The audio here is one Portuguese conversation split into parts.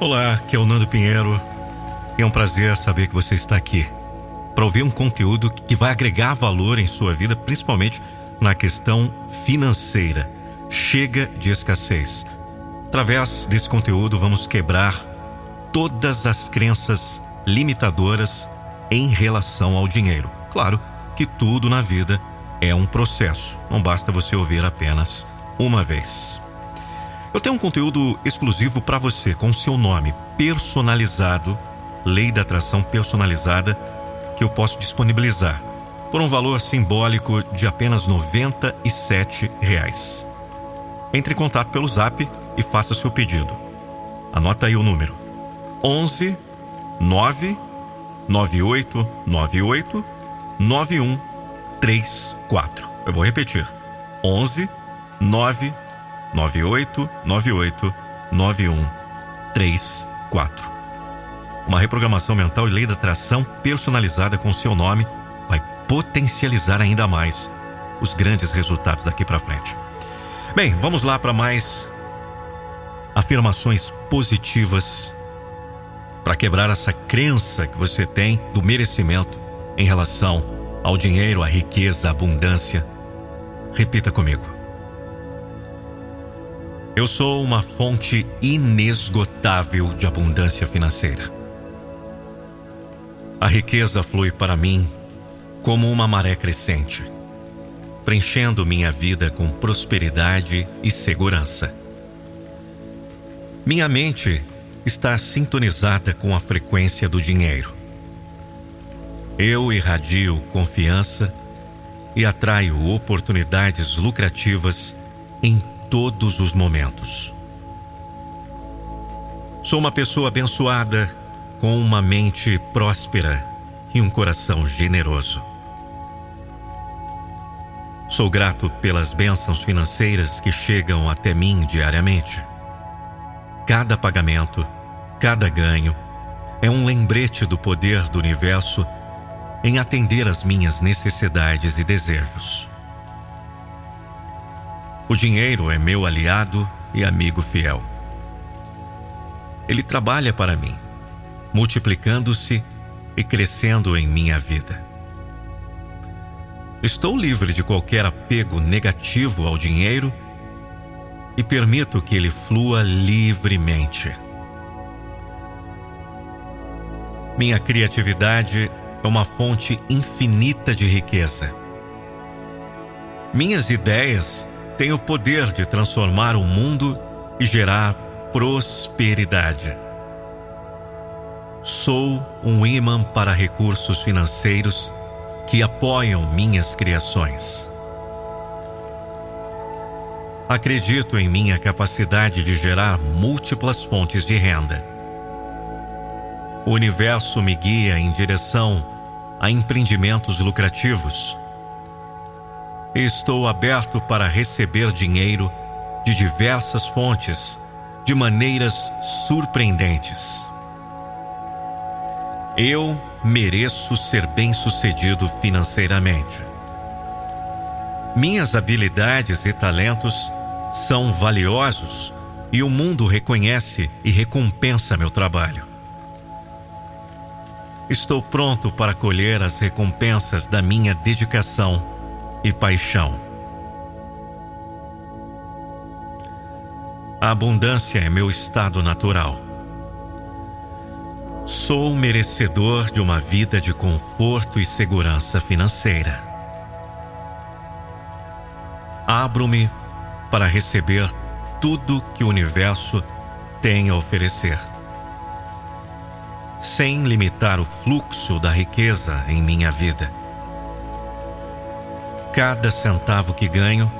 Olá, aqui é o Nando Pinheiro é um prazer saber que você está aqui para ouvir um conteúdo que vai agregar valor em sua vida, principalmente na questão financeira. Chega de escassez. Através desse conteúdo, vamos quebrar todas as crenças limitadoras em relação ao dinheiro. Claro que tudo na vida é um processo, não basta você ouvir apenas uma vez. Eu tenho um conteúdo exclusivo para você com seu nome personalizado, Lei da Atração personalizada, que eu posso disponibilizar por um valor simbólico de apenas 97 reais. Entre em contato pelo Zap e faça seu pedido. Anota aí o número: 11 9 98 98 9134. Eu vou repetir: 11 9 98 98 9134. Uma reprogramação mental e lei da atração personalizada com seu nome vai potencializar ainda mais os grandes resultados daqui para frente. Bem, vamos lá para mais afirmações positivas para quebrar essa crença que você tem do merecimento em relação ao dinheiro, à riqueza, à abundância. Repita comigo. Eu sou uma fonte inesgotável de abundância financeira. A riqueza flui para mim como uma maré crescente, preenchendo minha vida com prosperidade e segurança. Minha mente está sintonizada com a frequência do dinheiro. Eu irradio confiança e atraio oportunidades lucrativas em todos os momentos. Sou uma pessoa abençoada com uma mente próspera e um coração generoso. Sou grato pelas bênçãos financeiras que chegam até mim diariamente. Cada pagamento, cada ganho é um lembrete do poder do universo em atender às minhas necessidades e desejos. O dinheiro é meu aliado e amigo fiel. Ele trabalha para mim, multiplicando-se e crescendo em minha vida. Estou livre de qualquer apego negativo ao dinheiro e permito que ele flua livremente. Minha criatividade é uma fonte infinita de riqueza. Minhas ideias tem o poder de transformar o mundo e gerar prosperidade. Sou um imã para recursos financeiros que apoiam minhas criações. Acredito em minha capacidade de gerar múltiplas fontes de renda. O universo me guia em direção a empreendimentos lucrativos Estou aberto para receber dinheiro de diversas fontes, de maneiras surpreendentes. Eu mereço ser bem-sucedido financeiramente. Minhas habilidades e talentos são valiosos e o mundo reconhece e recompensa meu trabalho. Estou pronto para colher as recompensas da minha dedicação e paixão. A abundância é meu estado natural. Sou merecedor de uma vida de conforto e segurança financeira. Abro-me para receber tudo que o universo tem a oferecer, sem limitar o fluxo da riqueza em minha vida. Cada centavo que ganho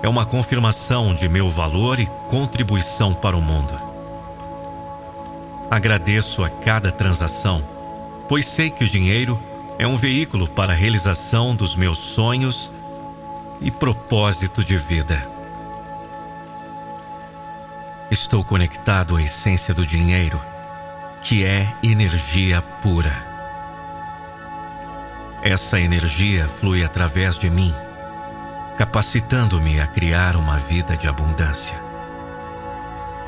é uma confirmação de meu valor e contribuição para o mundo. Agradeço a cada transação, pois sei que o dinheiro é um veículo para a realização dos meus sonhos e propósito de vida. Estou conectado à essência do dinheiro, que é energia pura. Essa energia flui através de mim, capacitando-me a criar uma vida de abundância.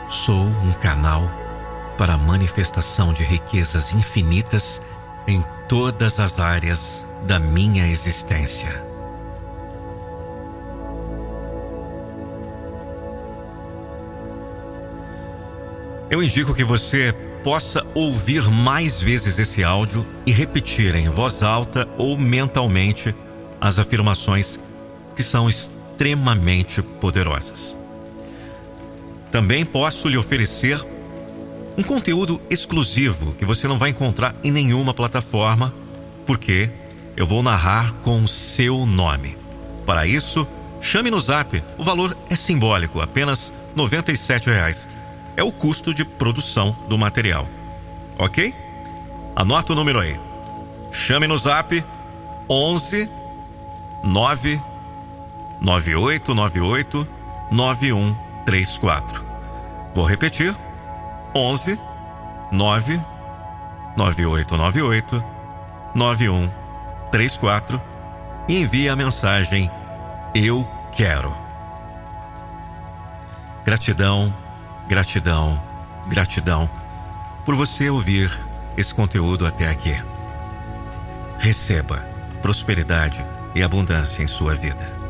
Sou um canal para a manifestação de riquezas infinitas em todas as áreas da minha existência. Eu indico que você possa ouvir mais vezes esse áudio e repetir em voz alta ou mentalmente as afirmações que são extremamente poderosas. Também posso lhe oferecer um conteúdo exclusivo que você não vai encontrar em nenhuma plataforma, porque eu vou narrar com o seu nome. Para isso, chame no zap. O valor é simbólico, apenas 97 reais. É o custo de produção do material. Ok? Anota o número aí. Chame no zap 11 9 9898 9134. Vou repetir. 11 9 9898 9134 e envie a mensagem Eu quero. Gratidão, gratidão, gratidão por você ouvir esse conteúdo até aqui. Receba prosperidade e abundância em sua vida.